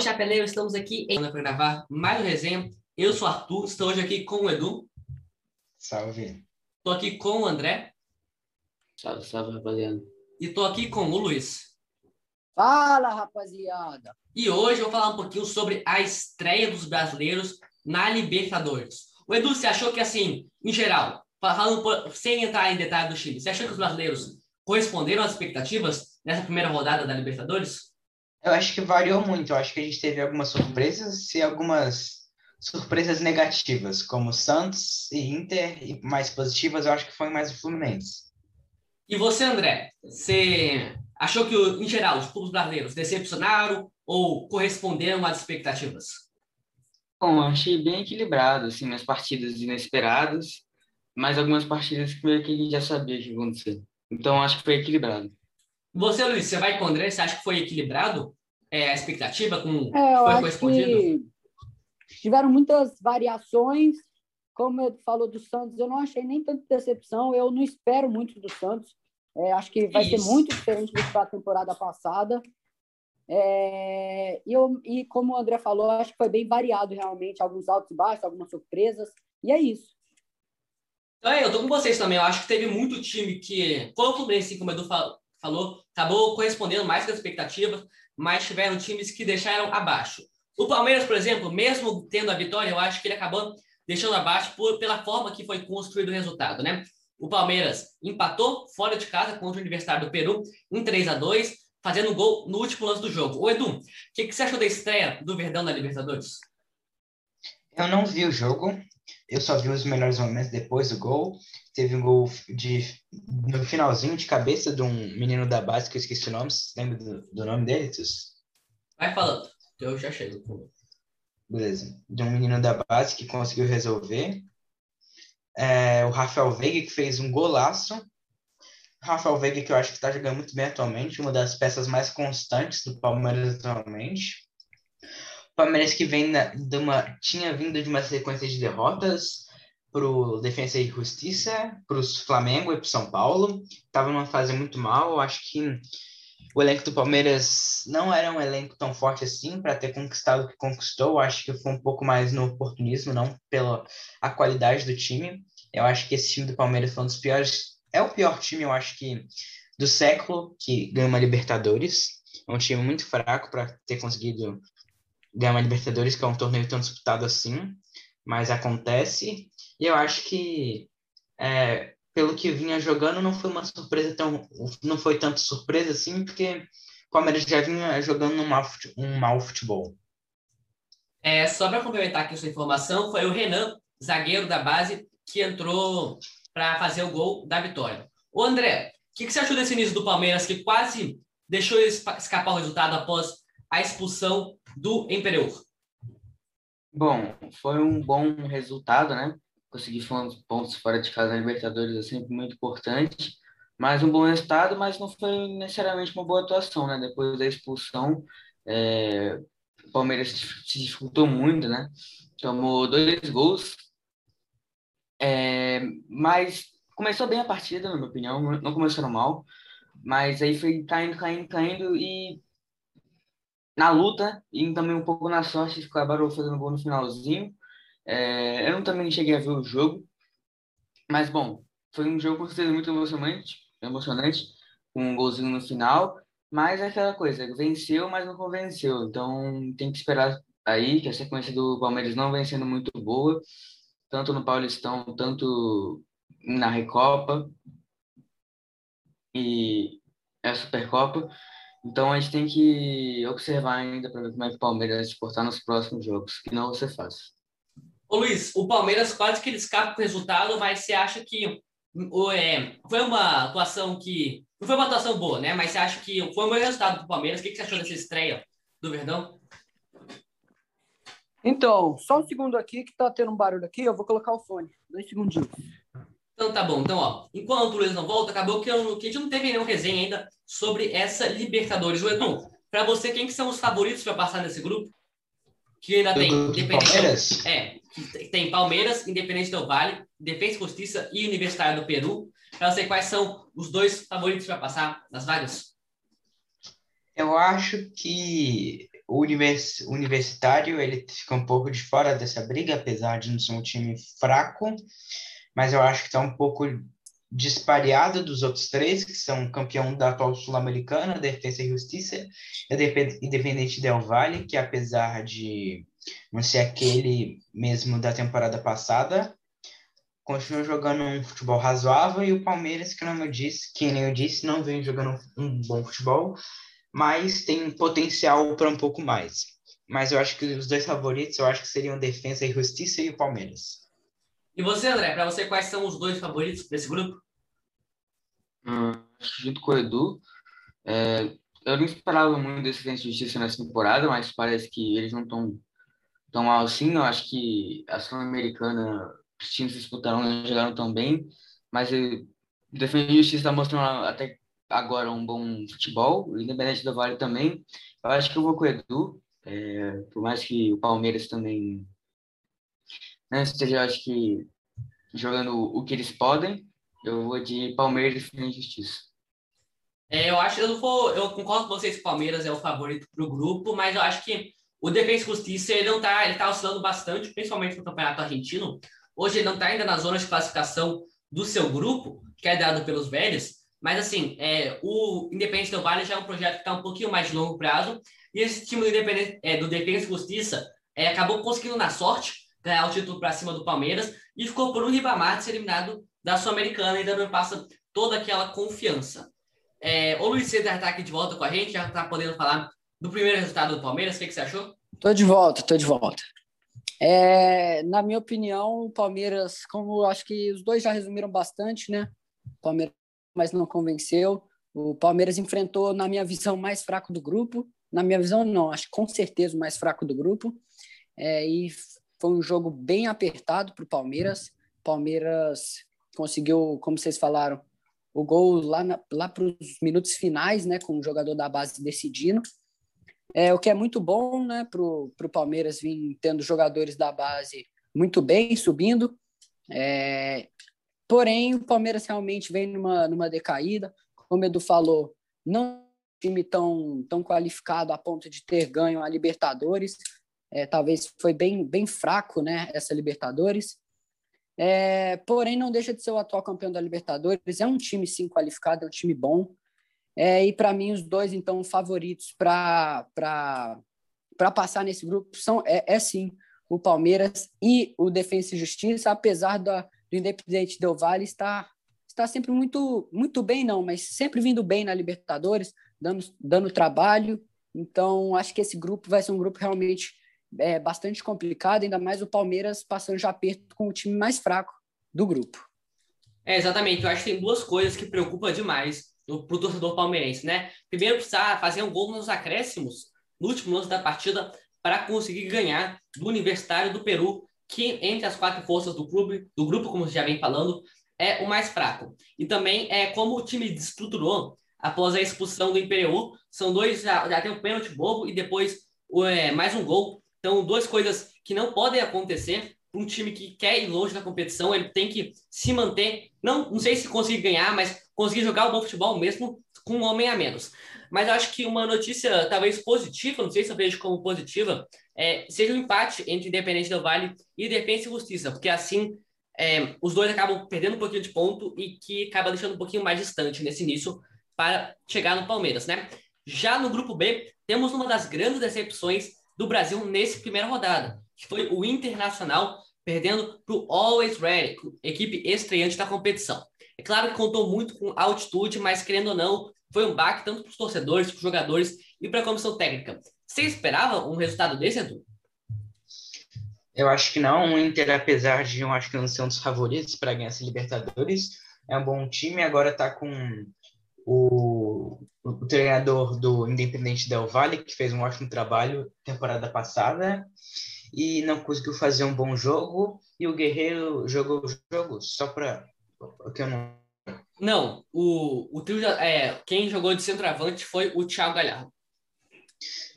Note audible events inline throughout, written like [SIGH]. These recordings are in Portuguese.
Salve, Chapeleiro! Estamos aqui para gravar mais um resenha. Eu sou o Arthur, estou hoje aqui com o Edu. Salve. Estou aqui com o André. Salve, salve, rapaziada. E estou aqui com o Luiz. Fala, rapaziada! E hoje eu vou falar um pouquinho sobre a estreia dos brasileiros na Libertadores. O Edu, você achou que, assim, em geral, falando por, sem entrar em detalhe do time, você achou que os brasileiros corresponderam às expectativas nessa primeira rodada da Libertadores? Eu acho que variou muito. Eu acho que a gente teve algumas surpresas e algumas surpresas negativas, como Santos e Inter, e mais positivas, eu acho que foi mais o Fluminense. E você, André, você achou que, em geral, os clubes brasileiros decepcionaram ou corresponderam às expectativas? Bom, achei bem equilibrado, assim, nas partidas inesperadas, mas algumas partidas que meio que a gente já sabia que ia acontecer. Então, acho que foi equilibrado. Você, Luiz, você vai com o André, você acha que foi equilibrado é, a expectativa com É, foi correspondido? tiveram muitas variações. Como eu falou do Santos, eu não achei nem tanta decepção. Eu não espero muito do Santos. É, acho que vai ser Isso. muito diferente do que a temporada passada. É, e, eu, e como o André falou, acho que foi bem variado realmente. Alguns altos e baixos, algumas surpresas. E é isso. Então, é, eu tô com vocês também. Eu acho que teve muito time que, como o Fluminense, como o Edu falou, acabou correspondendo mais com as expectativas, mas tiveram times que deixaram abaixo. O Palmeiras, por exemplo, mesmo tendo a vitória, eu acho que ele acabou deixando abaixo por, pela forma que foi construído o resultado, né? O Palmeiras empatou fora de casa contra o Universitário do Peru em 3 a 2 fazendo gol no último lance do jogo. Ô, Edu, o que, que você achou da estreia do Verdão na Libertadores? Eu não vi o jogo, eu só vi os melhores momentos depois do gol. Teve um gol de, no finalzinho de cabeça de um menino da base, que eu esqueci o nome. Você lembra do, do nome dele, Tus? Vai falando, eu já chego. Beleza. De um menino da base que conseguiu resolver. É, o Rafael Veiga, que fez um golaço. Rafael Veiga, que eu acho que está jogando muito bem atualmente, uma das peças mais constantes do Palmeiras atualmente. Palmeiras que vem na, de uma, tinha vindo de uma sequência de derrotas para o Defensa e Justiça, para o Flamengo e para São Paulo. Estava numa fase muito mal. Acho que o elenco do Palmeiras não era um elenco tão forte assim para ter conquistado o que conquistou. Acho que foi um pouco mais no oportunismo, não pela a qualidade do time. Eu acho que esse time do Palmeiras foi um dos piores. É o pior time, eu acho que, do século que ganha uma Libertadores. É um time muito fraco para ter conseguido ganhar uma Libertadores, que é um torneio tão disputado assim. Mas acontece. E eu acho que, é, pelo que vinha jogando, não foi uma surpresa tão. Não foi tanto surpresa assim, porque o Palmeiras já vinha jogando um mau, um mau futebol. É, só para complementar aqui a sua informação, foi o Renan, zagueiro da base, que entrou para fazer o gol da vitória. Ô André, o que, que você achou desse início do Palmeiras que quase deixou escapar o resultado após a expulsão do Empereur? Bom, foi um bom resultado, né? Conseguir pontos fora de casa na Libertadores é sempre muito importante. Mas um bom resultado, mas não foi necessariamente uma boa atuação, né? Depois da expulsão, é, o Palmeiras se dificultou muito, né? Tomou dois gols, é, mas começou bem a partida, na minha opinião, não começou mal, mas aí foi caindo, caindo, caindo e na luta e também um pouco na sorte, acabaram fazendo gol no finalzinho. É, eu não também cheguei a ver o jogo, mas bom, foi um jogo com certeza muito emocionante, emocionante, com um golzinho no final, mas é aquela coisa, venceu, mas não convenceu, então tem que esperar aí que a sequência do Palmeiras não vem sendo muito boa, tanto no Paulistão, tanto na Recopa e a Supercopa. Então a gente tem que observar ainda para ver como é que o Palmeiras vai se portar nos próximos jogos, que não vai ser fácil. Ô Luiz, o Palmeiras quase que ele escapa com o resultado, mas você acha que o, é, foi uma atuação que. Não foi uma atuação boa, né? Mas você acha que foi um bom resultado do Palmeiras? O que, que você achou dessa estreia do Verdão? Então, só um segundo aqui que tá tendo um barulho aqui. Eu vou colocar o fone. Dois segundinhos. Então tá bom. Então, ó, enquanto o Luiz não volta, acabou que, eu, que a gente não teve nenhum resenha ainda sobre essa Libertadores. O Edu, pra você, quem que são os favoritos para passar nesse grupo? Que ainda tem Independente. Palmeiras? É, tem Palmeiras, Independente do Vale, Defesa e Justiça e Universitário do Peru. Pra você, quais são os dois favoritos para passar nas vagas? Eu acho que o univers, universitário ele fica um pouco de fora dessa briga, apesar de não ser um time fraco, mas eu acho que está um pouco dispareado dos outros três, que são campeão da atual Sul-Americana, Defesa e Justiça, e Independente Del Valle, que apesar de não ser aquele mesmo da temporada passada, continua jogando um futebol razoável, e o Palmeiras, que, não eu disse, que nem eu disse, não vem jogando um bom futebol, mas tem potencial para um pouco mais. Mas eu acho que os dois favoritos, eu acho que seriam Defesa e Justiça e o Palmeiras. E você, André, para você, quais são os dois favoritos desse grupo? Hum, junto com o Edu, é, eu não esperava muito desse Defesa e Justiça nessa temporada, mas parece que eles não estão tão mal assim. Eu acho que a Sul-Americana, os times disputaram, não jogaram tão bem, mas o Defesa e Justiça está mostrando até agora um bom futebol, independente do Vale também. Eu acho que eu vou com o Edu, é, por mais que o Palmeiras também né, esteja, acho que, jogando o que eles podem, eu vou de Palmeiras e Justiça. É, eu acho, eu não vou, eu concordo com vocês que o Palmeiras é o favorito para o grupo, mas eu acho que o Defensa e Justiça ele não tá, ele tá oscilando bastante, principalmente no Campeonato Argentino. Hoje ele não está ainda na zona de classificação do seu grupo, que é dado pelos velhos, mas, assim, é, o Independente do Vale já é um projeto que está um pouquinho mais de longo prazo. E esse time do, Independente, é, do Defesa e Justiça é, acabou conseguindo, na sorte, ganhar o título para cima do Palmeiras e ficou por um Ribamar de ser eliminado da Sul-Americana. Ainda não passa toda aquela confiança. É, o Luiz César está aqui de volta com a gente, já está podendo falar do primeiro resultado do Palmeiras. O que, que você achou? Estou de volta, estou de volta. É, na minha opinião, o Palmeiras, como acho que os dois já resumiram bastante, né? O Palmeiras mas não convenceu. O Palmeiras enfrentou, na minha visão, mais fraco do grupo. Na minha visão, não, acho que com certeza o mais fraco do grupo. É, e foi um jogo bem apertado para o Palmeiras. Palmeiras conseguiu, como vocês falaram, o gol lá, lá para os minutos finais, né, com o jogador da base decidindo. É, o que é muito bom né, para o Palmeiras vir tendo jogadores da base muito bem, subindo. É, Porém, o Palmeiras realmente vem numa, numa decaída. Como o Edu falou, não é um time tão, tão qualificado a ponto de ter ganho a Libertadores. É, talvez foi bem, bem fraco né, essa Libertadores. É, porém, não deixa de ser o atual campeão da Libertadores. É um time, sim, qualificado, é um time bom. É, e, para mim, os dois, então, favoritos para passar nesse grupo são, é, é, sim, o Palmeiras e o Defensa e Justiça, apesar do Independente Del Valle está está sempre muito muito bem não, mas sempre vindo bem na Libertadores, dando dando trabalho. Então acho que esse grupo vai ser um grupo realmente é, bastante complicado, ainda mais o Palmeiras passando já aperto com o time mais fraco do grupo. É, exatamente. Eu acho que tem duas coisas que preocupam demais para o torcedor palmeirense, né? Primeiro, precisar fazer um gol nos acréscimos, no último lance da partida, para conseguir ganhar do Universitário do Peru, que entre as quatro forças do clube, do grupo, como já vem falando, é o mais fraco. E também é como o time destruturou após a expulsão do Imperial. São dois, já, já tem um pênalti bobo e depois é, mais um gol. Então, duas coisas que não podem acontecer para um time que quer ir longe da competição. Ele tem que se manter, não, não sei se conseguir ganhar, mas conseguir jogar o bom futebol mesmo com um homem a menos. Mas eu acho que uma notícia talvez positiva, não sei se eu vejo como positiva, é, seja um empate entre Independente do Vale e Defesa e Justiça, porque assim é, os dois acabam perdendo um pouquinho de ponto e que acaba deixando um pouquinho mais distante nesse início para chegar no Palmeiras, né? Já no grupo B, temos uma das grandes decepções do Brasil nessa primeira rodada, que foi o Internacional perdendo para o Always Ready, equipe estreante da competição. É claro que contou muito com altitude, mas querendo ou não, foi um baque tanto para os torcedores, para os jogadores e para a comissão técnica. Você esperava um resultado desse, Edu? Eu acho que não. O Inter, apesar de eu acho que não ser um dos favoritos para ganhar essa Libertadores, é um bom time. Agora está com o, o, treinador do Independente Del Valle, que fez um ótimo trabalho temporada passada e não conseguiu fazer um bom jogo. E o Guerreiro jogou o jogo só para que eu não não, o, o trio, é, quem jogou de centroavante foi o Thiago Galhardo.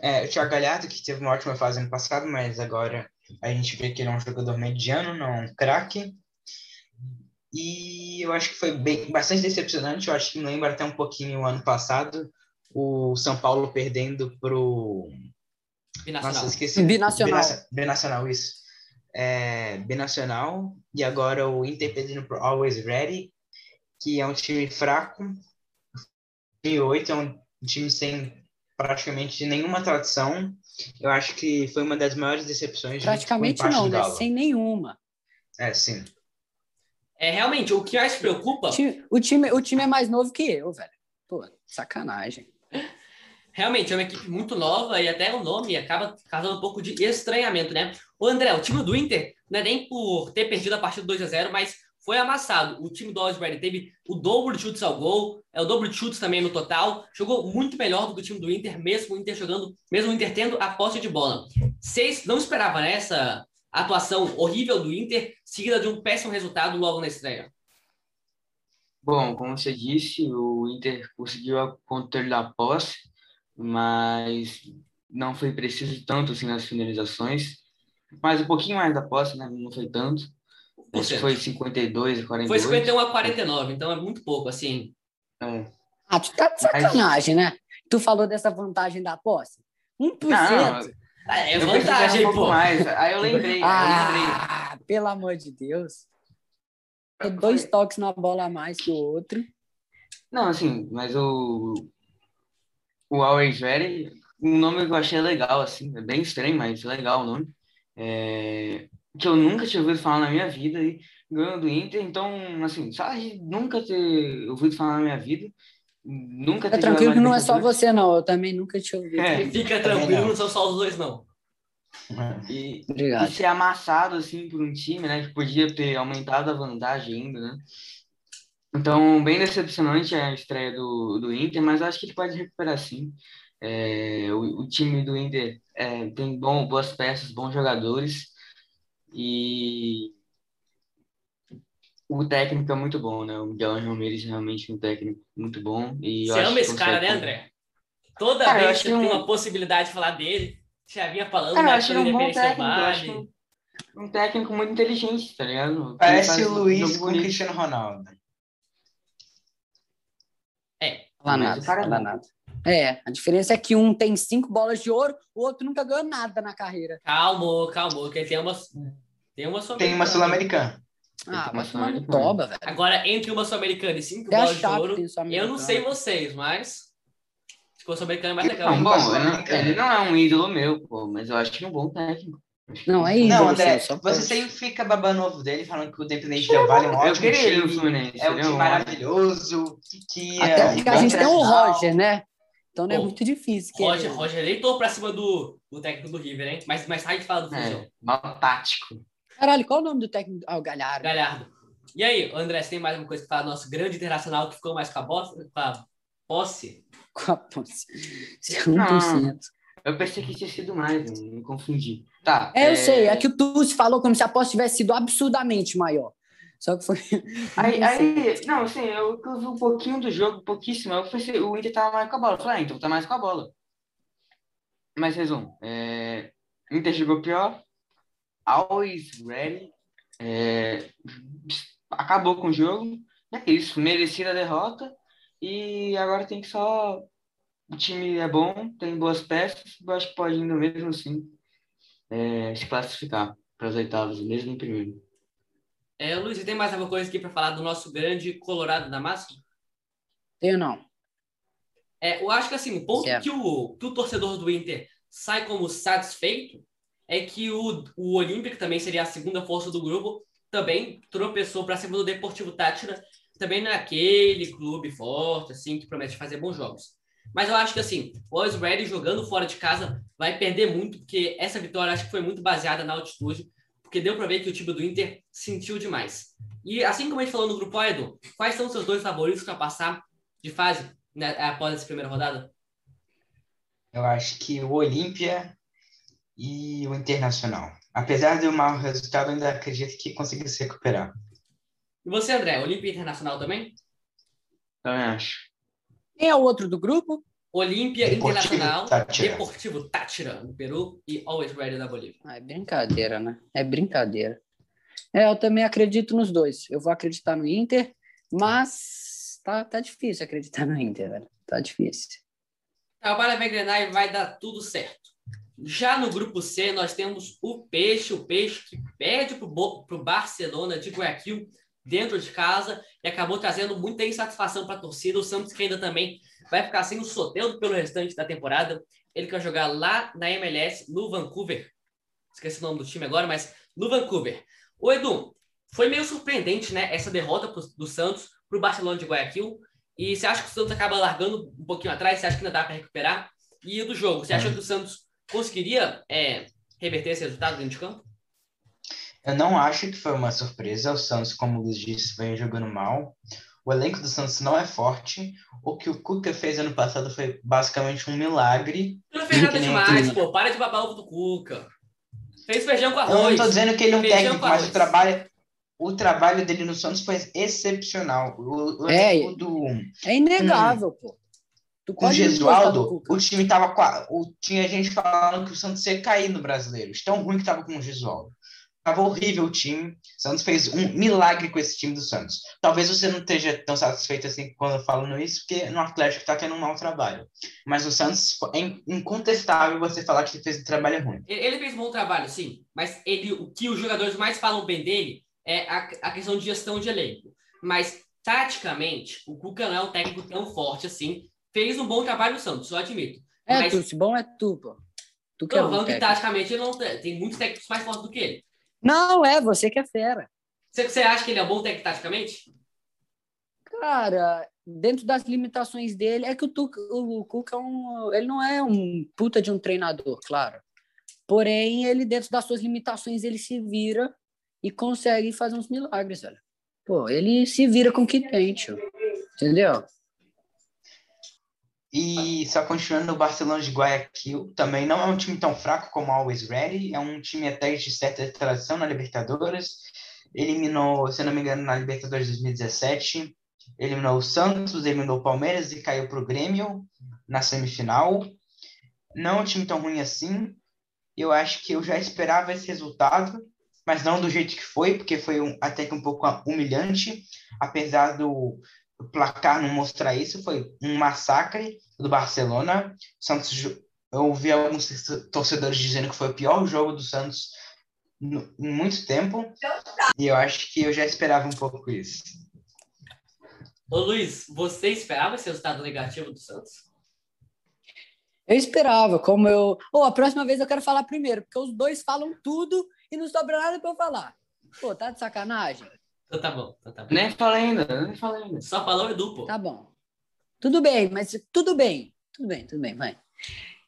É, o Thiago Galhardo, que teve uma ótima fase ano passado, mas agora a gente vê que ele é um jogador mediano, não um craque. E eu acho que foi bem, bastante decepcionante. Eu acho que me lembra até um pouquinho o ano passado, o São Paulo perdendo pro Binacional. Nossa, esqueci. Binacional. Binacional, binacional, isso. É, binacional. E agora o Inter perdendo pro Always Ready, que é um time fraco. 2008 é um time sem praticamente nenhuma tradição. Eu acho que foi uma das maiores decepções. Praticamente não, né? Sem nenhuma. É, sim. É, realmente, o que mais preocupa, O time, o, time, o time é mais novo que eu, velho. Pô, sacanagem. realmente, é uma equipe muito nova e até o nome acaba causando um pouco de estranhamento, né? O André, o time do Inter, não é nem por ter perdido a partida 2 a 0 mas foi amassado. O time do Ready teve o dobro de chutes ao gol, é o dobro de chutes também no total. Jogou muito melhor do que o time do Inter, mesmo o Inter jogando, mesmo o Inter tendo a posse de bola. Vocês não esperavam atuação horrível do Inter, seguida de um péssimo resultado logo na estreia? Bom, como você disse, o Inter conseguiu o controle da posse, mas não foi preciso tanto assim nas finalizações. Mas um pouquinho mais da posse, né? Não foi tanto. Acho que foi 52 e 42. Foi 51 a 49, então é muito pouco, assim. É. Ah, tu tá de sacanagem, né? Tu falou dessa vantagem da posse? 1%. Não, É eu vantagem, um pouco pô. mais. Aí eu lembrei, aí eu lembrei. ah, pelo amor de Deus. É dois toques na bola a mais que o outro. Não, assim, mas o o Always Ready, um nome que eu achei legal, assim, é bem estranho, mas legal o nome. É, que eu nunca tinha ouvido falar na minha vida e ganhou do Inter, então, assim, sabe, nunca ter ouvido falar na minha vida, nunca Fica tranquilo que não é só você, não. Eu também nunca te ouvi. É. Fica tranquilo, não. não são só os dois, não. E, e Obrigado. ser amassado, assim, por um time, né, que podia ter aumentado a vantagem ainda, né. Então, bem decepcionante a estreia do, do Inter, mas acho que ele pode recuperar sim. É, o, o time do Inter é, tem bom, boas peças, bons jogadores e o técnico é muito bom, né? O Miguel Ramirez é realmente um técnico muito bom. E eu Você acho ama que esse cara, né, André? Toda Cara, eu vez acho que tem um- uma possibilidade de falar dele, já vinha falando Cara, eu da acho ele um bom técnico, acho um, um técnico muito inteligente, tá ligado? Parece o Luiz com o bonito. Cristiano Ronaldo. Fala Mas nada, o cara fala não. nada. É, a diferença é que um tem cinco bolas de ouro, o outro nunca ganhou nada na carreira. Calma, calma, que tem uma, tem uma Tem uma Sul-Americana. Ah, tem vai uma tomar no Sul-Americana. toba, velho. Agora, entre uma Sul-Americana e cinco a bolas de ouro, eu não sei vocês, mas se for Sul-Americana é mais legal. Não, bom, não- ele não é um ídolo meu, pô, mas eu acho ele um bom técnico. Não, é Não, ídolo, André, sim, só você pode. sempre fica babando o ovo dele, falando que o Independente Del Vale é um Eu ótimo queria ele no time, Fluminense. é um ele time maravilhoso, que ia... Até porque a gente tem o. Roger, né? Então não é Pô, muito difícil. Que Roger, Roger deitou pra cima do, do técnico do River, hein? Mas mais tarde fala do Fusão. É, mal tático. Caralho, qual o nome do técnico? Ah, o Galhardo. Galhardo. E aí, André, você tem mais uma coisa que falar do nosso grande internacional que ficou mais com a, bosta, com a posse? [LAUGHS] Com a posse. 100%. Eu pensei que tinha sido mais, me confundi. Tá. É, eu sei. É que o Tucci falou como se a posse tivesse sido absurdamente maior. Só que foi. [LAUGHS] Aí, aí, não, assim, eu, eu vi um pouquinho do jogo, pouquíssimo. Eu pensei, o Inter tava mais com a bola. Eu falei, ah, então tá mais com a bola. Mas, resumo, é, o Inter jogou pior, always ready, é, acabou com o jogo, é isso, merecida a derrota, e agora tem que só. O time é bom, tem boas peças, eu acho que pode ainda mesmo assim é, se classificar para as oitavas, mesmo em primeiro. É, Luiz, você tem mais alguma coisa aqui para falar do nosso grande Colorado da Massa? Tenho não. É, eu acho que assim, o ponto Certo. que o, que o torcedor do Inter sai como satisfeito é que o, o Olímpico também seria a segunda força do grupo, também tropeçou para cima do Deportivo Tátira, também não é aquele clube forte, assim, que promete fazer bons jogos. Mas eu acho que assim, o Always jogando fora de casa vai perder muito, porque essa vitória acho que foi muito baseada na altitude, porque deu para ver que o time do Inter sentiu demais. E assim como a gente falou no grupo, Edu, quais são os seus dois favoritos para passar de fase né, após essa primeira rodada? Eu acho que o Olímpia e o Internacional. Apesar do mau resultado, ainda acredito que conseguiu se recuperar. E você, André, Olímpia Internacional também? Também acho. Quem é o outro do grupo? Olímpia Deportivo Internacional, Táchira. Deportivo Tátira, no Peru, e Always Ready da Bolívia. Ah, é brincadeira, né? É brincadeira. É, eu também acredito nos dois. Eu vou acreditar no Inter, mas tá, tá difícil acreditar no Inter, velho. Tá difícil. A bola vai engrenar e vai dar tudo certo. Já no grupo C, nós temos o Peixe, o Peixe que perde para o Barcelona de Guayaquil dentro de casa e acabou trazendo muita insatisfação para a torcida. O Santos que ainda também vai ficar sem o Soteldo pelo restante da temporada. Ele quer jogar lá na MLS, no Vancouver. Esqueci o nome do time agora, mas no Vancouver. O Edu, foi meio surpreendente, né, essa derrota pro, do Santos para o Barcelona de Guayaquil. E você acha que o Santos acaba largando um pouquinho atrás? Você acha que ainda dá para recuperar? E do jogo, você acha que o Santos conseguiria é, reverter esse resultado dentro de campo? Eu não acho que foi uma surpresa. O Santos, como o Luiz disse, vem jogando mal. O elenco do Santos não é forte. O que o Cuca fez ano passado foi basicamente um milagre. Não fez nada demais, pô. Para de babar ovo do Cuca. Fez feijão com arroz. Eu não tô dizendo que ele é um técnico, mas o trabalho, o trabalho dele no Santos foi excepcional. O, o é, do, é inegável, hum, pô. Tu com o Gesualdo, o time tava. O, tinha gente falando que o Santos ia cair no brasileiro. Tão ruim que tava com o Gesualdo. Tava horrível o time. O Santos fez um milagre com esse time do Santos. Talvez você não esteja tão satisfeito assim quando falando isso, porque no Atlético está tendo um mau trabalho. Mas o Santos é incontestável você falar que ele fez um trabalho ruim. Ele fez um bom trabalho, sim. Mas ele, o que os jogadores mais falam bem dele é a, a questão de gestão de elenco. Mas, taticamente, o Cuca não é um técnico tão forte assim. Fez um bom trabalho no Santos, eu admito. É, mas... tu, se bom é tu, pô. Tu que é falando que taticamente ele não tem, muitos técnicos mais fortes do que ele. Não, é, você que é fera. Você, você acha que ele é bom técnico taticamente? Cara, dentro das limitações dele, é que o, Tuca, o Cuca é um, ele não é um puta de um treinador, claro. Porém, ele, dentro das suas limitações, ele se vira e consegue fazer uns milagres, velho. Pô, ele se vira com o que tem, tio. Entendeu? E só continuando, o Barcelona de Guayaquil também não é um time tão fraco como o Always Ready, é um time até de certa tradição na Libertadores. Eliminou, se não me engano, na Libertadores 2017, eliminou o Santos, eliminou o Palmeiras e caiu para o Grêmio na semifinal. Não é um time tão ruim assim. Eu acho que eu já esperava esse resultado, mas não do jeito que foi, porque foi um, até que um pouco humilhante, apesar do, placar não mostrar isso, foi um massacre do Barcelona. Santos, eu ouvi alguns torcedores dizendo que foi o pior jogo do Santos em muito tempo. E eu acho que eu já esperava um pouco isso. Ô Luiz, você esperava esse resultado negativo do Santos? Eu esperava, como eu. Oh, a próxima vez eu quero falar primeiro, porque os dois falam tudo e não sobra nada para eu falar. Pô, tá de sacanagem? Então tá bom, então tá bom. Nem falei ainda, nem falei ainda. Só falou Edu, pô. Tá bom. Tudo bem, mas tudo bem. Tudo bem, tudo bem, vai.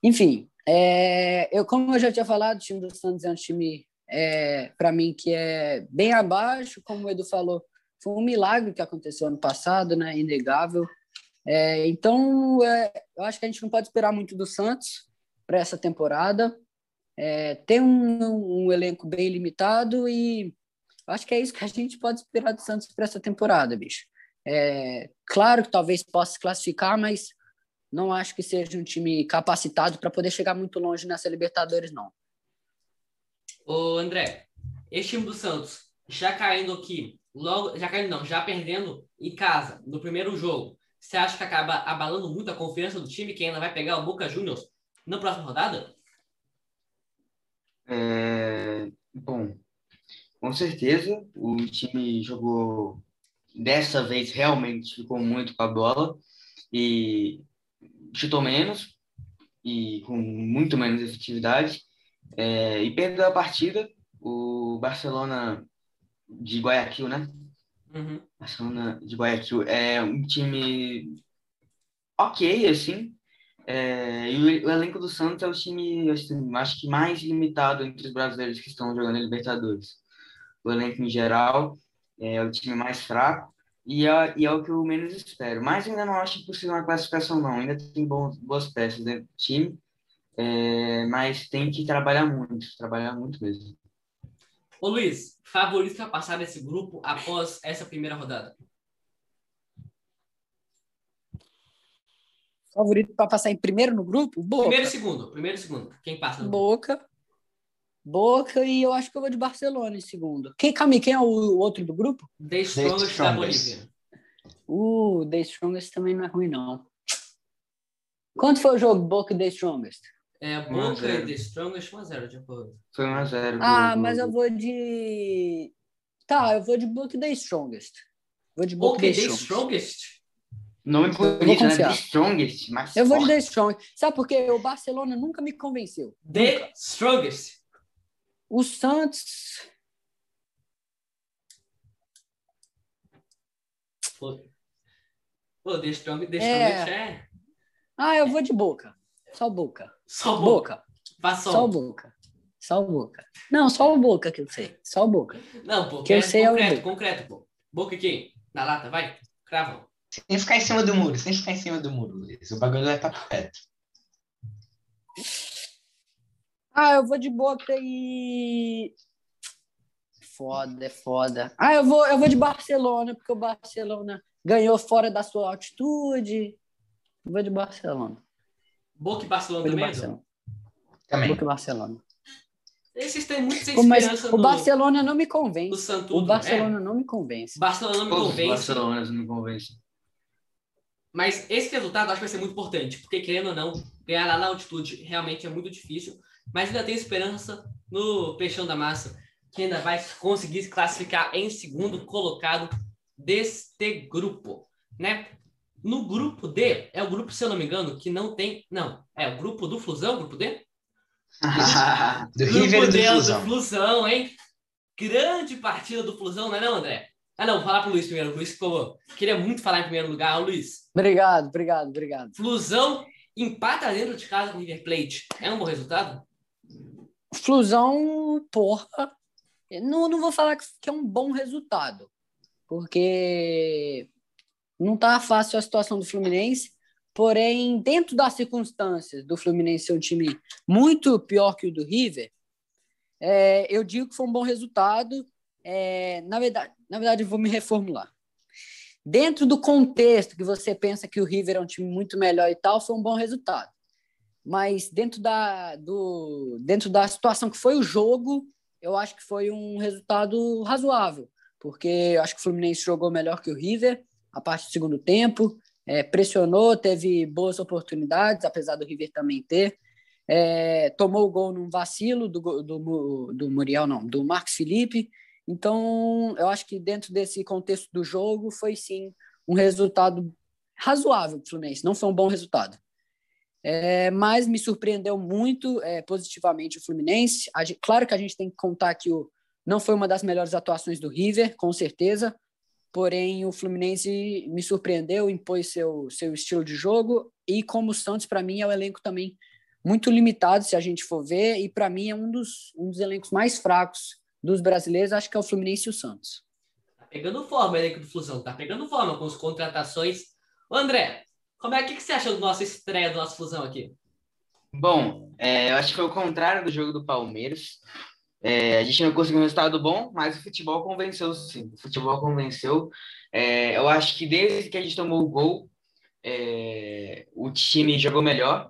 Enfim, é, eu, como eu já tinha falado, o time do Santos é um time, é, para mim, que é bem abaixo, como o Edu falou, foi um milagre que aconteceu ano passado, né? Inegável. É, então, é, eu acho que a gente não pode esperar muito do Santos para essa temporada. É, tem um, um, elenco bem limitado e acho que é isso que a gente pode esperar do Santos para essa temporada, bicho. É, claro que talvez possa se classificar, mas não acho que seja um time capacitado para poder chegar muito longe nessa Libertadores, não. Ô, André, esse time do Santos já caindo aqui, logo, já caindo não, já perdendo em casa no primeiro jogo, você acha que acaba abalando muito a confiança do time que ainda vai pegar o Boca Juniors na próxima rodada? É, bom, com certeza, o time jogou dessa vez realmente ficou muito com a bola e chutou menos e com muito menos efetividade é, e perdeu a partida. O Barcelona de Guayaquil, né? Uhum. Barcelona de Guayaquil é um time ok, assim. É, e o, elenco do Santos é o time, assim, acho que mais limitado entre os brasileiros que estão jogando em Libertadores o elenco em geral, é o time mais fraco e é, e é o que eu menos espero. Mas ainda não acho possível uma classificação, não. Ainda tem bons, boas peças dentro do time, é, mas tem que trabalhar muito, trabalhar muito mesmo. Ô Luiz, favorito para passar desse grupo após essa primeira rodada? Favorito para passar em primeiro no grupo? Boca. Primeiro e segundo. Primeiro e segundo. Quem passa no Boca. Grupo? Boca e eu acho que eu vou de Barcelona em segundo. Quem, calma, quem é o outro do grupo? The Strongest da Bolívia. Uh, The Strongest também não é ruim, não. Quanto foi o jogo Boca e The Strongest? É, 1 a Boca 0. e The Strongest 1x0 de acordo. Foi 1x0. Ah, mas eu vou de. Tá, eu vou de Book The Strongest. Vou de Boca The e The Strongest. Strongest? Nome vou bonito, né? The Strongest. Mas Eu vou de forte. The Strongest. Sabe por quê? O Barcelona nunca me convenceu. The Strongest. O Santos. Pô, Pô, The Strongest, The É. Ah, eu vou de Boca. Só Boca. Só Boca. Boca. Passou. Só Boca. Só Boca. Não, só o Boca que eu sei. Só o Boca. Não, pô, Que eu é sei é o concreto, Boca. concreto, pô. Boca aqui, na lata, vai. Crava. Sem ficar em cima do muro, sem ficar em cima do muro, Luiz. O bagulho vai estar perto. Ah, eu vou de Boca e. Foda, é foda. Ah, eu vou, eu vou de Barcelona, porque o Barcelona ganhou fora da sua altitude. Eu vou de Barcelona. Boca e Barcelona também, Barcelona. Também. Boca e Barcelona. Esses têm muito sem Pô, mas esperança o no, Barcelona não me convence. Santudo. O Barcelona não me convence. É, Barcelona não me Todos convence. Barcelonas me convencem. Mas esse resultado acho que vai ser muito importante, porque querendo ou não, ganhar lá na altitude realmente é muito difícil. Mas ainda tem esperança no Peixão da Massa, que ainda vai conseguir se classificar em segundo colocado deste grupo, né? No grupo D, é o grupo, se eu não me engano, que não tem. Não, é o grupo do Flusão, grupo D? [LAUGHS] Do Grupo River D do é o Flusão. do Flusão, hein? Grande partida do Flusão, não é não, André? Ah, não, vou falar pro Luiz primeiro. O Luiz ficou... queria muito falar em primeiro lugar. Luiz, Obrigado, obrigado, obrigado. Flusão empata dentro de casa com o River Plate. É um bom resultado? Flusão, porra. Não, não vou falar que é um bom resultado, porque não tá fácil a situação do Fluminense. Porém, dentro das circunstâncias do Fluminense ser um time muito pior que o do River, é, eu digo que foi um bom resultado. É, na, verdade, na verdade, eu vou me reformular. Dentro do contexto que você pensa que o River é um time muito melhor e tal, foi um bom resultado. Mas dentro da, do, dentro da situação que foi o jogo, eu acho que foi um resultado razoável, porque eu acho que o Fluminense jogou melhor que o River a parte do segundo tempo, é, pressionou, teve boas oportunidades, apesar do River também ter. É, tomou o gol num vacilo do, do, do Muriel, não, do Marcos Felipe. Então, eu acho que dentro desse contexto do jogo, foi sim um resultado razoável para o Fluminense. Não foi um bom resultado. É, mas me surpreendeu muito é, positivamente o Fluminense. A gen- claro que a gente tem que contar que o, não foi uma das melhores atuações do River, com certeza. Porém, o Fluminense me surpreendeu, impôs seu, seu estilo de jogo. E como o Santos, para mim, é um elenco também muito limitado, se a gente for ver. E para mim, é um dos, um dos elencos mais fracos dos brasileiros. Acho que é o Fluminense e o Santos. Tá pegando forma o elenco do Flusão. Tá pegando forma com as contratações. Ô, André, como é que, que você achou do nosso estreia do nosso Flusão aqui? Bom, é, eu acho que foi o contrário do jogo do Palmeiras. É, a gente não conseguiu um resultado bom, mas o futebol convenceu sim. O futebol convenceu. É, eu acho que desde que a gente tomou o gol, é, o time jogou melhor.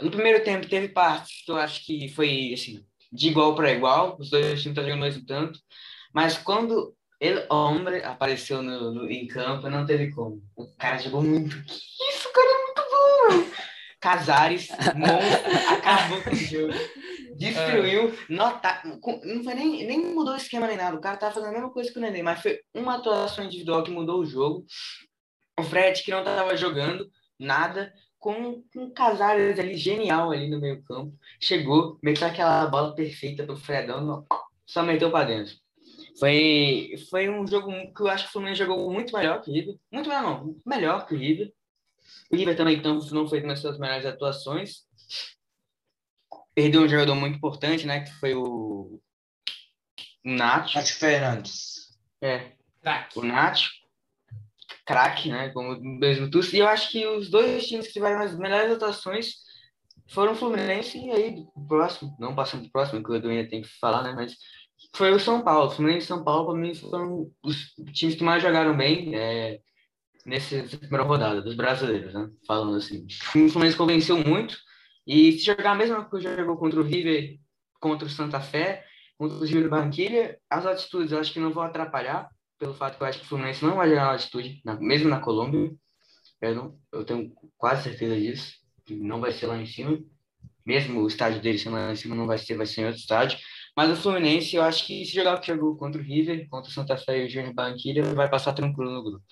No primeiro tempo teve partes que eu acho que foi assim, de igual para igual, os dois times estão jogando mesmo tanto, mas quando ele, homem, apareceu no, no- em campo, não teve como. O cara jogou muito. Que cara é muito bom! Casares, monstro, acabou com o jogo. Destruiu, nota, com- não foi nem, nem mudou o esquema nem nada. O cara tava fazendo a mesma coisa que o Nenê, mas foi uma atuação individual que mudou o jogo. O Fred, que não tava jogando nada, com com um Casares ali genial ali no meio campo. Chegou, meteu aquela bola perfeita pro Fredão, só meteu para dentro. Foi, foi um jogo que eu acho que o Fluminense jogou muito melhor que o River. Muito melhor, não. Melhor que o River. O River também então, não foi nas suas melhores atuações. Perdeu um jogador muito importante, né? Que foi o, o Nacho. Nath Fernandes. É, Craque. o Nacho. Craque, né? Como mesmo tu. E eu acho que os dois times que tiveram as melhores atuações foram o Fluminense e aí, o próximo, não passando pro próximo, que o Edu ainda tem que falar, né? Mas foi o São Paulo. Fluminense e São Paulo, para mim, foram os times que mais jogaram bem é, nessa primeira rodada, dos brasileiros, né? Falando assim. O Fluminense convenceu muito. E se jogar a mesma coisa que jogou contra o River, contra o Santa Fé, contra o Júnior Barranquilha, as atitudes eu acho que não vão atrapalhar, pelo fato que eu acho que o Fluminense não vai jogar na altitude, na- mesmo na Colômbia. Eu, não, eu tenho quase certeza disso, que não vai ser lá em cima. mesmo o estádio dele semana em cima não vai ser, vai ser em outro estádio. Mas o Fluminense, eu acho que se jogar o que jogou contra o River, contra o Santa Fé e o Júnior Barranquilla, vai passar tranquilo no grupo.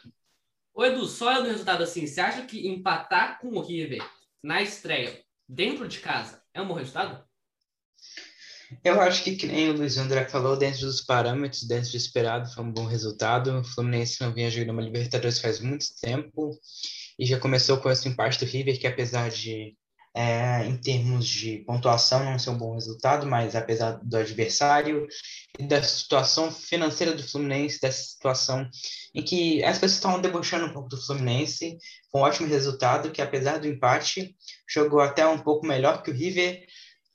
Ô Edu, só no resultado assim, você acha que empatar com o River na estreia, dentro de casa, é um bom resultado? Eu acho que, que nem o Luiz André falou, dentro dos parâmetros, dentro do esperado, foi um bom resultado. O Fluminense não vinha jogando uma Libertadores faz muito tempo e já começou com esse empate do River, que apesar de, é, em termos de pontuação, não ser um bom resultado, mas apesar do adversário e da situação financeira do Fluminense, dessa situação em que as pessoas estavam debochando um pouco do Fluminense, com um ótimo resultado, que apesar do empate, jogou até um pouco melhor que o River,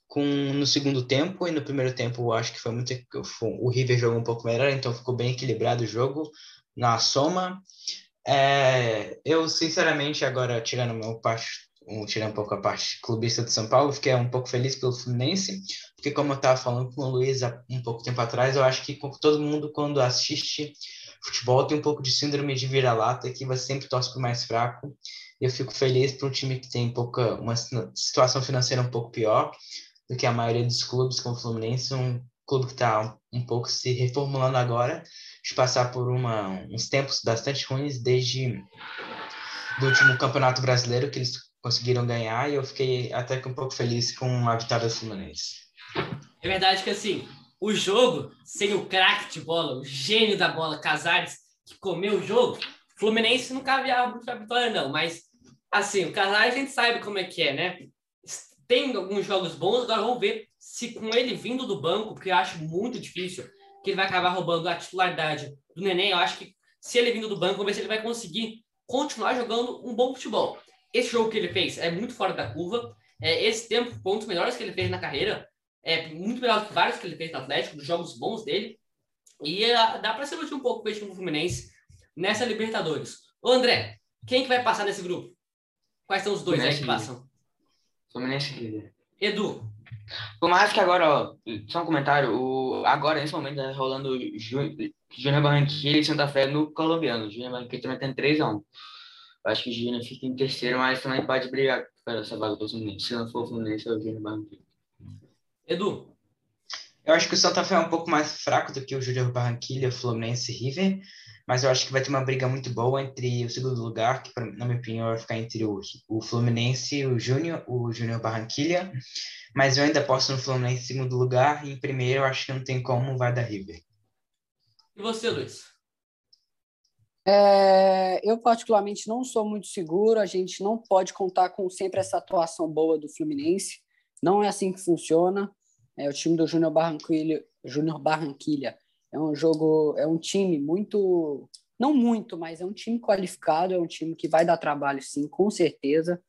com no segundo tempo e no primeiro tempo acho que foi muito o River jogou um pouco melhor então ficou bem equilibrado o jogo na soma. É, eu sinceramente agora tirando meu parte um, tirando um pouco a parte clubista de São Paulo fiquei um pouco feliz pelo Fluminense porque como eu estava falando com o Luiz há um pouco tempo atrás eu acho que todo mundo quando assiste futebol tem um pouco de síndrome de vira-lata que você sempre torce para o mais fraco. Eu fico feliz para um time que tem pouca uma situação financeira um pouco pior do que a maioria dos clubes, como o Fluminense, um clube que está um pouco se reformulando agora, de passar por uma, uns tempos bastante ruins desde do último Campeonato Brasileiro que eles conseguiram ganhar e eu fiquei até que um pouco feliz com a vitória do Fluminense. É verdade que assim, o jogo, sem o craque de bola, o gênio da bola, Casares, que comeu o jogo, Fluminense não caviava muito a vitória não, mas assim, o Casares a gente sabe como é que é, né? tem alguns jogos bons, agora vamos ver se com ele vindo do banco, porque eu acho muito difícil que ele vai acabar roubando a titularidade do Neném. Eu acho que se ele vindo do banco, vamos ver se ele vai conseguir continuar jogando um bom futebol. Esse jogo que ele fez é muito fora da curva. É, esse tempo, pontos melhores que ele fez na carreira, é muito melhor do que vários que ele fez no Atlético, dos jogos bons dele. E uh, dá para se iludir um pouco com o time Fluminense nessa Libertadores. Ô André, quem que vai passar nesse grupo? Quais são os dois aí que passam? Fluminense líder. Edu. Por mais que agora, ó, só um comentário, o, agora, nesse momento, tá rolando Júnior Barranquilla e Santa Fé no colombiano. Júnior Barranquilla também tem 3 a 1 Acho que o Júnior fica em terceiro, mas também pode brigar pela essa vaga do Fluminense. Se não for o Fluminense, é o Júnior Barranquilla. Edu. Eu acho que o Santa Fé é um pouco mais fraco do que o Júnior Barranquilla, Fluminense e River mas eu acho que vai ter uma briga muito boa entre o segundo lugar, que na minha opinião vai ficar entre o, o Fluminense e o Júnior, o Júnior Barranquilha, mas eu ainda posso no Fluminense em segundo lugar, e em primeiro eu acho que não tem como, vai da River. E você, Luiz? É, eu particularmente não sou muito seguro, a gente não pode contar com sempre essa atuação boa do Fluminense, não é assim que funciona, é, o time do Júnior Barranquilha, Júnior Barranquilha é um jogo, é um time muito, não muito, mas é um time qualificado, é um time que vai dar trabalho, sim, com certeza.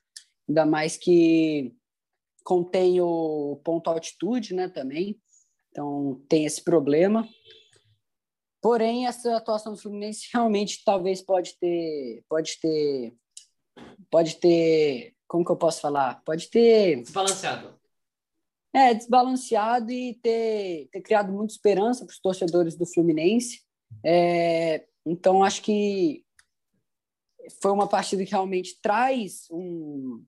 Ainda mais que contém o ponto altitude, né, também. Então tem esse problema. Porém, essa atuação do Fluminense [LAUGHS] realmente talvez pode ter, pode ter, pode ter, como que eu posso falar? Pode ter desbalanceado é, desbalanceado e ter, ter criado muita esperança para os torcedores do Fluminense. É, então, acho que foi uma partida que realmente traz um,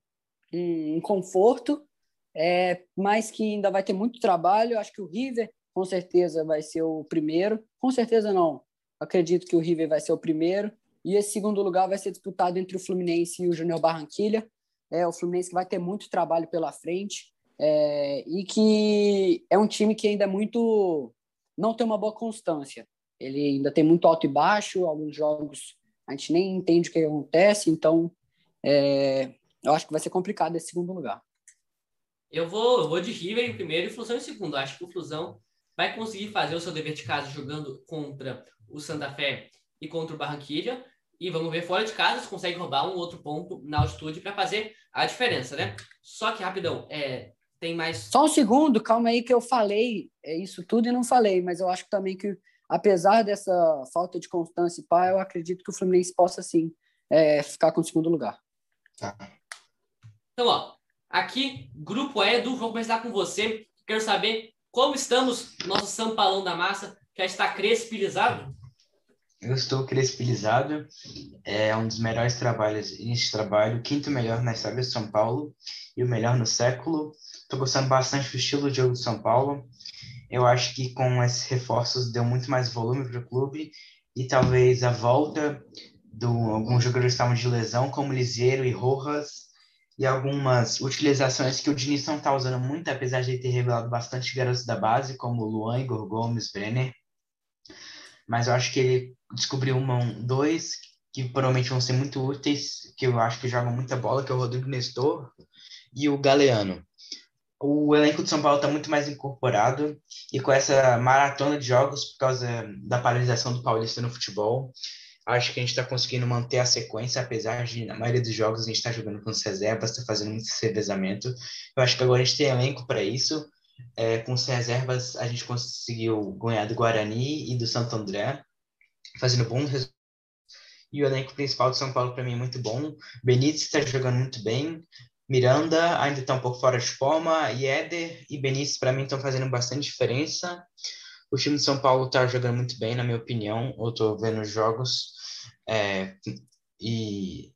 um conforto, é, mas que ainda vai ter muito trabalho. Acho que o River, com certeza, vai ser o primeiro. Com certeza, não. Acredito que o River vai ser o primeiro. E esse segundo lugar vai ser disputado entre o Fluminense e o Júnior Barranquilha. É, o Fluminense vai ter muito trabalho pela frente é, e que é um time que ainda é muito não tem uma boa constância. Ele ainda tem muito alto e baixo, alguns jogos a gente nem entende o que acontece, então é, eu acho que vai ser complicado esse segundo lugar. Eu vou, eu vou de River em primeiro e Flusão em segundo. Acho que o Flusão vai conseguir fazer o seu dever de casa jogando contra o Santa Fé e contra o Barranquilla. E vamos ver fora de casa se consegue roubar um outro ponto na altitude para fazer a diferença, né? Só que, rapidão, é, tem mais. Só um segundo, calma aí, que eu falei é isso tudo e não falei, mas eu acho também que, apesar dessa falta de constância e pá, eu acredito que o Fluminense possa sim é, ficar com o segundo lugar. Tá. Então, ó, aqui, grupo Edu, vou começar com você. Quero saber como estamos, nosso São Paulão da Massa, já está crespilizado? Eu estou crespilizado. É um dos melhores trabalhos neste trabalho, quinto melhor na história de São Paulo e o melhor no século. Estou gostando bastante do estilo de jogo do São Paulo. Eu acho que com esses reforços deu muito mais volume para o clube e talvez a volta de alguns jogadores que estavam de lesão, como Liseiro e Rojas, e algumas utilizações que o Diniz não está usando muito, apesar de ele ter revelado bastante garotos da base, como Luan, Igor Gomes, Brenner. Mas eu acho que ele descobriu uma, dois que provavelmente vão ser muito úteis, que eu acho que jogam muita bola, que é o Rodrigo Nestor e o Galeano o elenco de São Paulo está muito mais incorporado e com essa maratona de jogos por causa da paralisação do Paulista no futebol, acho que a gente está conseguindo manter a sequência, apesar de na maioria dos jogos a gente estar tá jogando com os reservas, está fazendo muito revezamento. Eu acho que agora a gente tem elenco para isso. É, com os reservas a gente conseguiu ganhar do Guarani e do Santo André, fazendo bons resultados. E o elenco principal de São Paulo para mim é muito bom. Benítez está jogando muito bem. Miranda ainda está um pouco fora de forma, e Éder e Benício, para mim, estão fazendo bastante diferença. O time de São Paulo está jogando muito bem, na minha opinião. Eu estou vendo os jogos é, e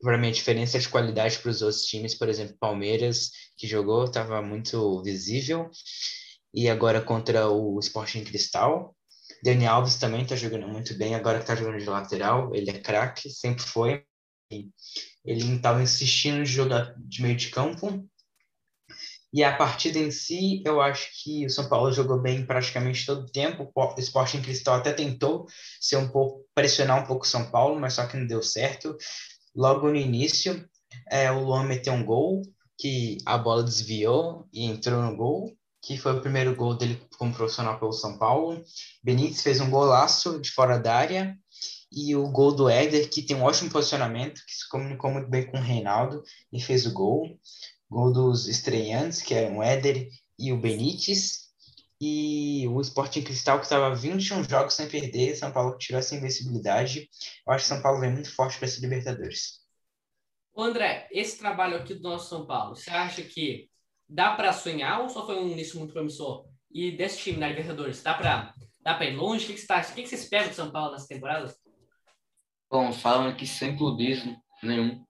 para mim a diferença de qualidade para os outros times, por exemplo, Palmeiras, que jogou, estava muito visível. E agora contra o Sporting Cristal. Dani Alves também está jogando muito bem, agora está jogando de lateral. Ele é craque, sempre foi. Ele estava insistindo em jogar de meio de campo. E a partida em si, eu acho que o São Paulo jogou bem praticamente todo o tempo. O Sporting Cristal até tentou ser um pouco pressionar um pouco o São Paulo, mas só que não deu certo. Logo no início, é, o Luan meteu um gol que a bola desviou e entrou no gol, que foi o primeiro gol dele como profissional pelo São Paulo. Benítez fez um golaço de fora da área e o gol do Éder, que tem um ótimo posicionamento, que se comunicou muito bem com o Reinaldo e fez o gol. Gol dos estreantes, que eram o Éder e o Benítez. E o Sporting Cristal, que estava 21 jogos sem perder, São Paulo tirou essa invencibilidade. Eu acho que São Paulo vem muito forte para esse Libertadores. André, esse trabalho aqui do nosso São Paulo, você acha que dá para sonhar ou só foi um início muito promissor? E desse time na Libertadores, dá para dá ir longe? O que, que, você, tá, o que, que você espera do São Paulo nessa temporada? Bom, falam aqui sem clubismo nenhum.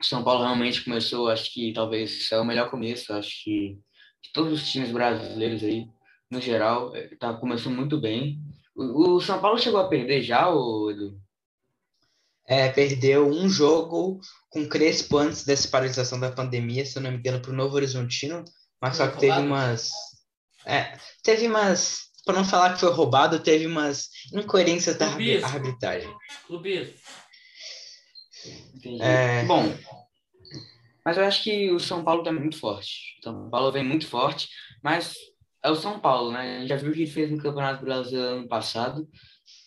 São Paulo realmente começou, acho que talvez é o melhor começo, acho que de todos os times brasileiros aí, no geral, é, tá começando muito bem. O, o São Paulo chegou a perder já, o Edu? É, perdeu um jogo com Crespo antes dessa paralisação da pandemia, se eu não me engano, para o Novo Horizontino, mas só que teve umas. É, teve umas para não falar que foi roubado, teve umas incoerências da arbitragem. Clubismo. É... Bom, mas eu acho que o São Paulo tá muito forte. O São Paulo vem muito forte, mas é o São Paulo, né? A gente já viu o que ele fez no Campeonato Brasileiro ano passado.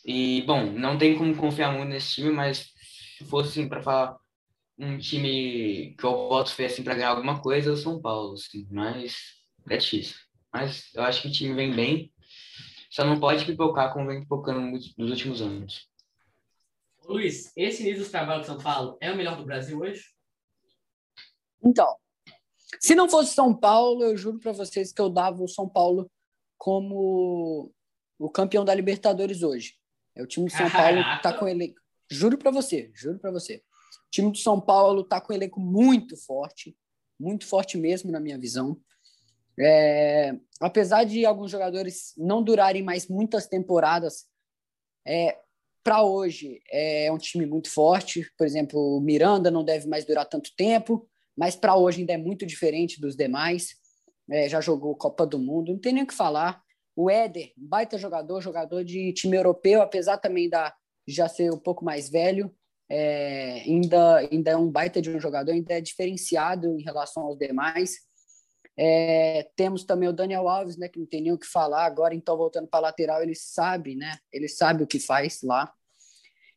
E, bom, não tem como confiar muito nesse time, mas se fosse assim, para falar um time que eu boto fé assim, para ganhar alguma coisa, é o São Paulo. Assim, mas é difícil. Mas eu acho que o time vem bem. Só não pode pipocar como vem pipocando nos últimos anos. Luiz, esse início do trabalho de São Paulo é o melhor do Brasil hoje? Então, se não fosse São Paulo, eu juro para vocês que eu dava o São Paulo como o campeão da Libertadores hoje. É o time de São Paulo que tá com elenco. Juro para você, juro para você. O time de São Paulo tá com elenco muito forte, muito forte mesmo na minha visão. É, apesar de alguns jogadores não durarem mais muitas temporadas, é, para hoje é um time muito forte. Por exemplo, o Miranda não deve mais durar tanto tempo, mas para hoje ainda é muito diferente dos demais. É, já jogou Copa do Mundo, não tem nem o que falar. O Éder, baita jogador, jogador de time europeu, apesar também da já ser um pouco mais velho, é, ainda, ainda é um baita de um jogador, ainda é diferenciado em relação aos demais. É, temos também o Daniel Alves, né, que não tem nem o que falar agora, então voltando para a lateral, ele sabe, né? Ele sabe o que faz lá.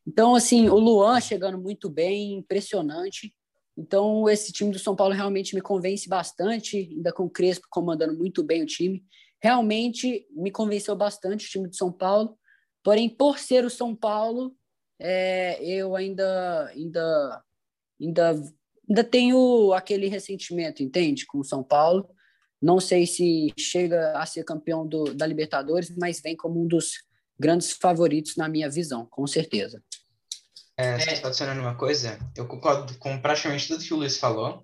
Então, assim, o Luan chegando muito bem, impressionante. Então, esse time do São Paulo realmente me convence bastante, ainda com o Crespo comandando muito bem o time. Realmente me convenceu bastante o time do São Paulo. Porém, por ser o São Paulo, é, eu ainda, ainda, ainda ainda tenho aquele ressentimento, entende? Com o São Paulo. Não sei se chega a ser campeão do, da Libertadores, mas vem como um dos grandes favoritos na minha visão, com certeza. É, só adicionando uma coisa, eu concordo com praticamente tudo que o Luiz falou.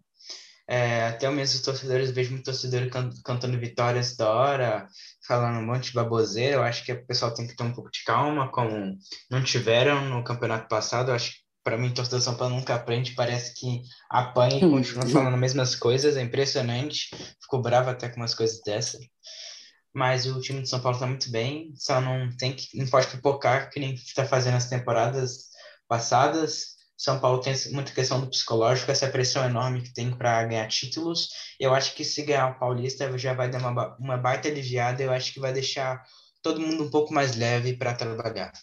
É, até mesmo os torcedores, vejo muito torcedor can cantando vitórias da hora, falando um monte de baboseira. Eu acho que o pessoal tem que ter um pouco de calma, como não tiveram no campeonato passado. Eu acho que, para mim, torcedor São Paulo nunca aprende, parece que apanha e continua falando as mesmas coisas. É impressionante. Ficou bravo até com umas coisas dessas. Mas o time de São Paulo está muito bem, só não tem que não pode pipocar que nem está fazendo as temporadas passadas são Paulo tem muita questão do psicológico, essa pressão enorme que tem para ganhar títulos. Eu acho que se ganhar o Paulista já vai dar uma, uma baita aliviada, eu acho que vai deixar todo mundo um pouco mais leve para trabalhar.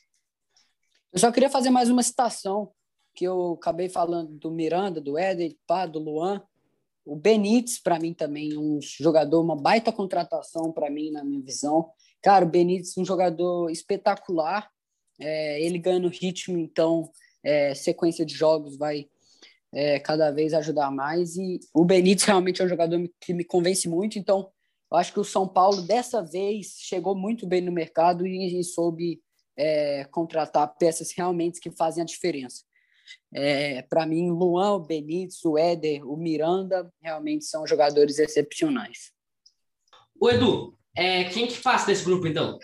Eu só queria fazer mais uma citação, que eu acabei falando do Miranda, do Éder, pá, do Luan. O Benítez, para mim, também, um jogador, uma baita contratação para mim, na minha visão. Cara, o Benítez, um jogador espetacular. É, ele ganhando ritmo, então é, sequência de jogos vai é, cada vez ajudar mais. E o Benítez realmente é um jogador que me convence muito. Então, eu acho que o São Paulo, dessa vez, chegou muito bem no mercado e, e soube é, contratar peças realmente que fazem a diferença. É, Para mim, Luan, o Benítez, o Éder, o Miranda, realmente são jogadores excepcionais. O Edu, é, quem que faz desse grupo, então?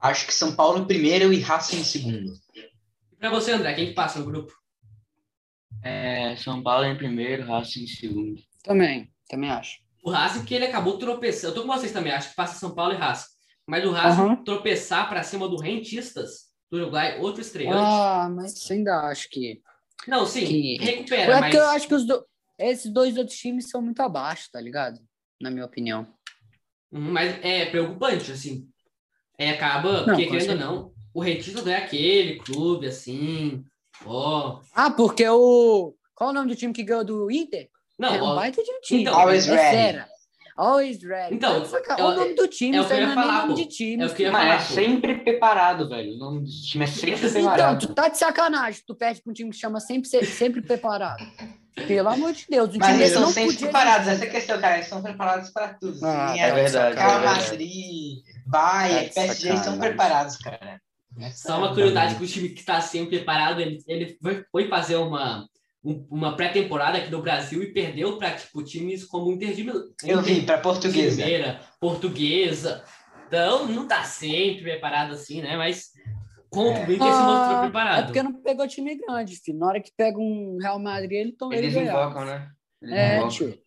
Acho que São Paulo em primeiro e Racing em segundo. Para você, André, quem que passa no grupo? É, São Paulo em primeiro, Racing em segundo. Também, também acho. O Racing que ele acabou tropeçando. Eu tô com vocês também, acho que passa São Paulo e Racing. Mas o Racing uhum. tropeçar para cima do Rentistas do Uruguai, outro estreante. Ah, mas ainda acho que. Não, sim, que... recupera. É mas... eu acho que os do... esses dois outros times são muito abaixo, tá ligado? Na minha opinião. Uhum, mas é preocupante, assim. É, acaba, porque querendo ou não, o Rentistas não é aquele clube assim. Ó. Oh. Ah, porque o. Qual o nome do time que ganhou do Inter? Não, é um baita de um time. Então, always é ready. Always ready. Então, é, o nome do time, é o que eu ia não falar, é nome pô. de time. É o que eu ia Mas falar, é sempre preparado, velho. O nome do time é sempre Então, preparado. tu tá de sacanagem. Tu perde pra um time que chama sempre, sempre preparado. Pelo amor de Deus. O Mas time eles são sempre preparados, existir. essa é a questão, cara. Eles são preparados para tudo. Ah, Sim, tá É verdade, Real é. Madrid, Bayern, PSG, eles são sacanagem. preparados, cara. Só uma curiosidade que o time que está sempre preparado, ele, ele foi, fazer uma, um- uma pré-temporada aqui no Brasil e perdeu para tipo, times como o Inter de Milão. Eu vi, para portuguesa. Limeira, Portuguesa. Então, não tá sempre preparado assim, né? Mas contra É. o Inter se mostrou Ah, preparado. É porque não pegou time grande, filho. Na hora que pega um Real Madrid, ele toma ele Eles ganhar. invocam, né? Eles É, invocam. tio.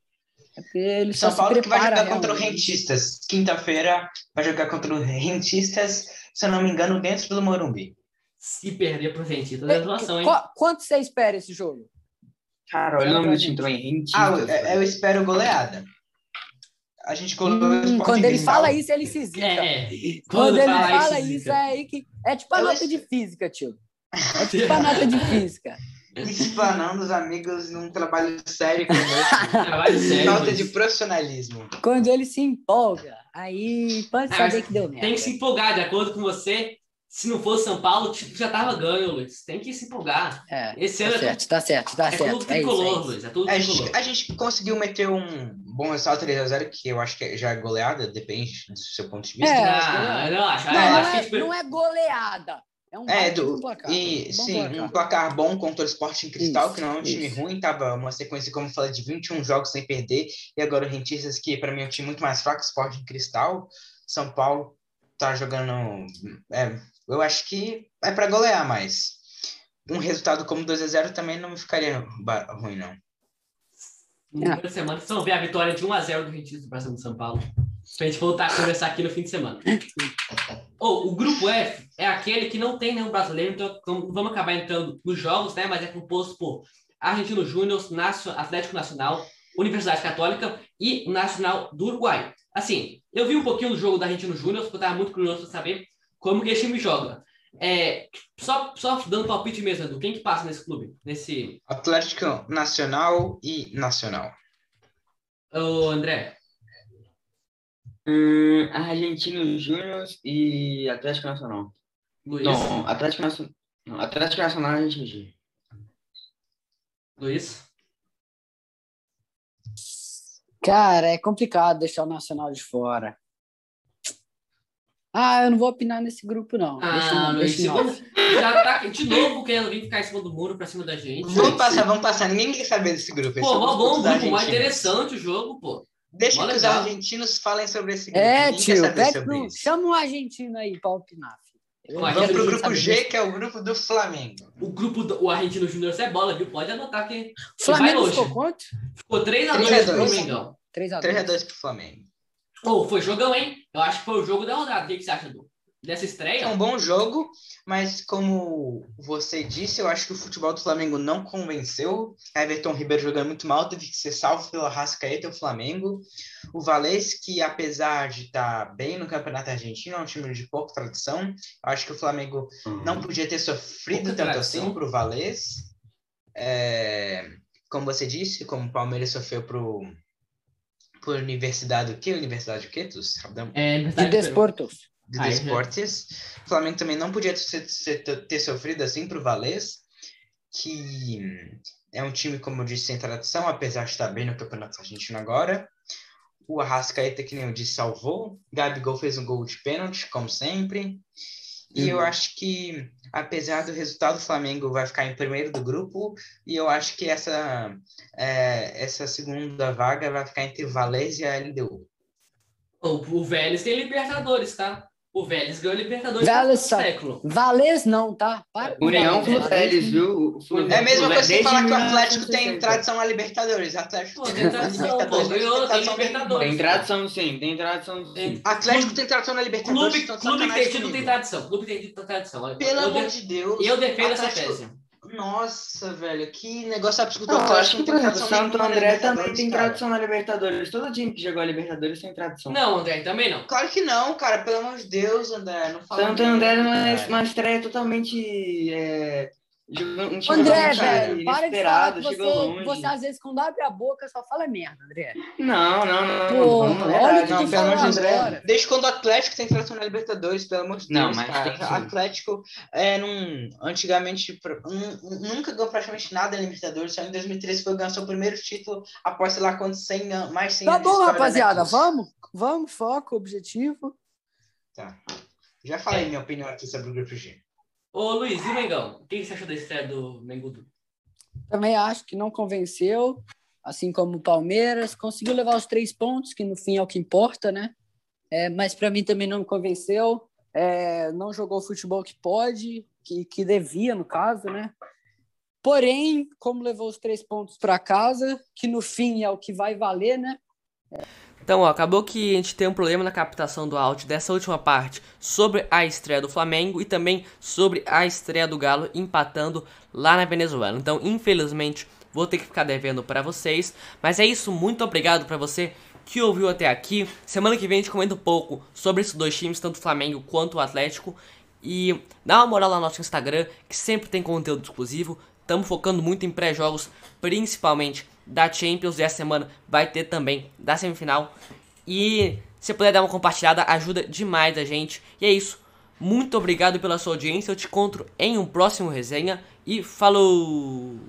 É porque ele São Paulo se que vai prepara jogar contra o realmente. Rentistas. Quinta-feira vai jogar contra o Rentistas, se eu não me engano, dentro do Morumbi. Se perder pro Rentistas, é situação, hein? Qu- Quanto você espera esse jogo? Cara, olha o nome do time também. Rentistas, Ah, eu, eu espero goleada. A gente colocou Hum, quando ele fala isso, ele se zica. É, Quando, ele fala fala isso, é aí que. É tipo a Eu nota es- de física, tio. É tipo a nota de [LAUGHS] física. Explanando os amigos num trabalho sério conosco. [LAUGHS] Trabalho sério. Falta mas de profissionalismo. Quando ele se empolga, aí pode Ah, saber que deu merda. Tem que se empolgar, de acordo com você. Se não fosse São Paulo, tipo, já tava ganho, Luiz. Tem que se empolgar. É, Esse tá ano é certo, tá certo, tá É certo. tudo É isso, tricolor, é isso. Luiz. É tudo A tricolor. gente, a gente conseguiu meter um bom resultado 3x0, que eu acho que já é goleada, depende do seu ponto de vista. É, Ah, não, acho, Não, não, acho que é, tipo, não é goleada. É um É, do, placar. e Bom sim, placar. um placar bom contra o Sporting Cristal, Isso, que não é um time isso. ruim, tava uma sequência, como eu falei, de 21 jogos sem perder, e agora o Rentistas, que para mim é um time muito mais fraco, Sporting Cristal, São Paulo tá jogando, é, eu acho que é para golear, mas um resultado como 2 a 0 também não me ficaria ruim, não. no primeiro de semana, vocês vão ver a vitória de 1x0 do Rentistas para cima do São Paulo. Pra gente voltar a conversar aqui no fim de semana. [LAUGHS] Ou o grupo F é aquele que não tem nenhum brasileiro, então vamos acabar entrando nos jogos, né? Mas é composto por Argentino Júnior, Atlético Nacional, Universidade Católica e Nacional do Uruguai. Assim, eu vi um pouquinho do jogo da Argentino Júnior, porque eu estava muito curioso para saber como que esse time joga. É, só, só dando palpite mesmo, Edu, quem que passa nesse clube? Nesse. Atlético Nacional e Nacional. Ô, André. Hum, Argentino Júnior e Atlético Nacional. Luiz. Não, Atlético Nacional. Não, Atlético Nacional e Argentino Júnior. Luiz. Cara, é complicado deixar o Nacional de fora. Ah, eu não vou opinar nesse grupo, não. deixa, Ah, não, Luiz, deixa em off. já tá de novo querendo vir ficar em cima do muro pra cima da gente. Vamos passar, vamos passar. Ninguém quer saber desse grupo. Pô, é mó os bom, grupo mais argentinos. interessante o jogo, pô. Deixa Mó que os argentinos falem sobre esse grupo. É, Ninguém quer tio, saber pede sobre pro... isso. chama um argentino aí pra opinar. Vamos pro ver grupo G, desse- que é o grupo do Flamengo. O grupo do o Argentino Júnior é bola, viu? Pode anotar que O Flamengo ficou quanto? ficou 3x2 3 a pro 2. Domingão. 3x2. 3x2 pro Flamengo. Pô, foi jogão, hein? Eu acho que foi o jogo da rodada. O que, que você acha do, dessa estreia? É um bom jogo, mas como você disse, eu acho que o futebol do Flamengo não convenceu. Everton Ribeiro jogando muito mal, teve que ser salvo pela Rascaeta e o Flamengo. O Valês, que apesar de estar bem no Campeonato Argentino, é um time de pouca tradição. Eu acho que o Flamengo não podia ter sofrido Pouca tanto tradição. assim pro Valês. É, como você disse, como o Palmeiras sofreu pro, pro Universidade do quê? Universidade do quê? É, De desportos. De é Desportes. O Flamengo também não podia ter, ter- sofrido assim para o Valês, que é um time, como eu disse, sem tradição, apesar de estar bem no Campeonato Argentino agora. O Arrascaeta, que nem eu disse, salvou. Gabigol fez um gol de pênalti, como sempre. E eu acho que, apesar do resultado, o Flamengo vai ficar em primeiro do grupo. E eu acho que essa, é, essa segunda vaga vai ficar entre o Valês e a LDU. O, o Vélez tem Libertadores, tá? O Vélez ganhou Libertadores Vélez sabe. século. Valês não, tá? Para com União Valês. Fluteles, viu? O Flu- É a mesma coisa que desde falar que o Atlético tem 1960. tradição na Libertadores. Atlético Pô, tem tradição, pô. Ganhou, tem Libertadores. Tem tradição sim, tem tradição sim. Tem- Atlético tem tradição na Libertadores. Clube, então clube tem tradição. Clube tem tradição. Pelo amor de- de Deus. eu defendo essa tese. Nossa, velho, que negócio absurdo. Não, eu acho que, por tem exemplo, Santo André também Libertadores, tem cara. tradição na Libertadores. Todo time que jogou a Libertadores tem tradição. Não, André, também não. Claro que não, cara. Pelo amor de Deus, André. Não fala Santo André é cara. uma estreia totalmente. É, André, velho, para de falar que você, você às vezes quando abre a boca só fala merda, André. Não, não, não. Pô, vamos, olha verdade, o que Não, tu pelo amor de agora. Desde quando o Atlético tem tradição na Libertadores, pelo amor de Deus, Não, mas cara. tem sim. Atlético é, num, antigamente nunca ganhou praticamente nada na Libertadores. Só em 2013 foi ganhar seu primeiro título após, sei lá, quantos 100 anos, mais de 100 Tá anos de bom, rapaziada, vamos? Vamos, foco, objetivo. Tá. Já falei minha opinião aqui sobre o Grupo G. Ô, Luiz, e o Mengão? O que você achou da estreia do Mengudo? Também acho que não convenceu, assim como o Palmeiras. Conseguiu levar os três pontos, que no fim é o que importa, né? É, mas para mim também não me convenceu. É, não jogou o futebol que pode, que, que devia, no caso, né? Porém, como levou os três pontos para casa, que no fim é o que vai valer, né? Então, ó, acabou que a gente tem um problema na captação do áudio dessa última parte sobre a estreia do Flamengo e também sobre a estreia do Galo empatando lá na Venezuela. Então, infelizmente, vou ter que ficar devendo para vocês. Mas é isso, muito obrigado para você que ouviu até aqui. Semana que vem a gente comenta um pouco sobre esses dois times, tanto o Flamengo quanto o Atlético. E dá uma moral lá no nosso Instagram, que sempre tem conteúdo exclusivo. Estamos focando muito em pré-jogos, principalmente da Champions. E essa semana vai ter também da semifinal. E se puder dar uma compartilhada, ajuda demais a gente. E é isso. Muito obrigado pela sua audiência. Eu te encontro em um próximo resenha. E falou!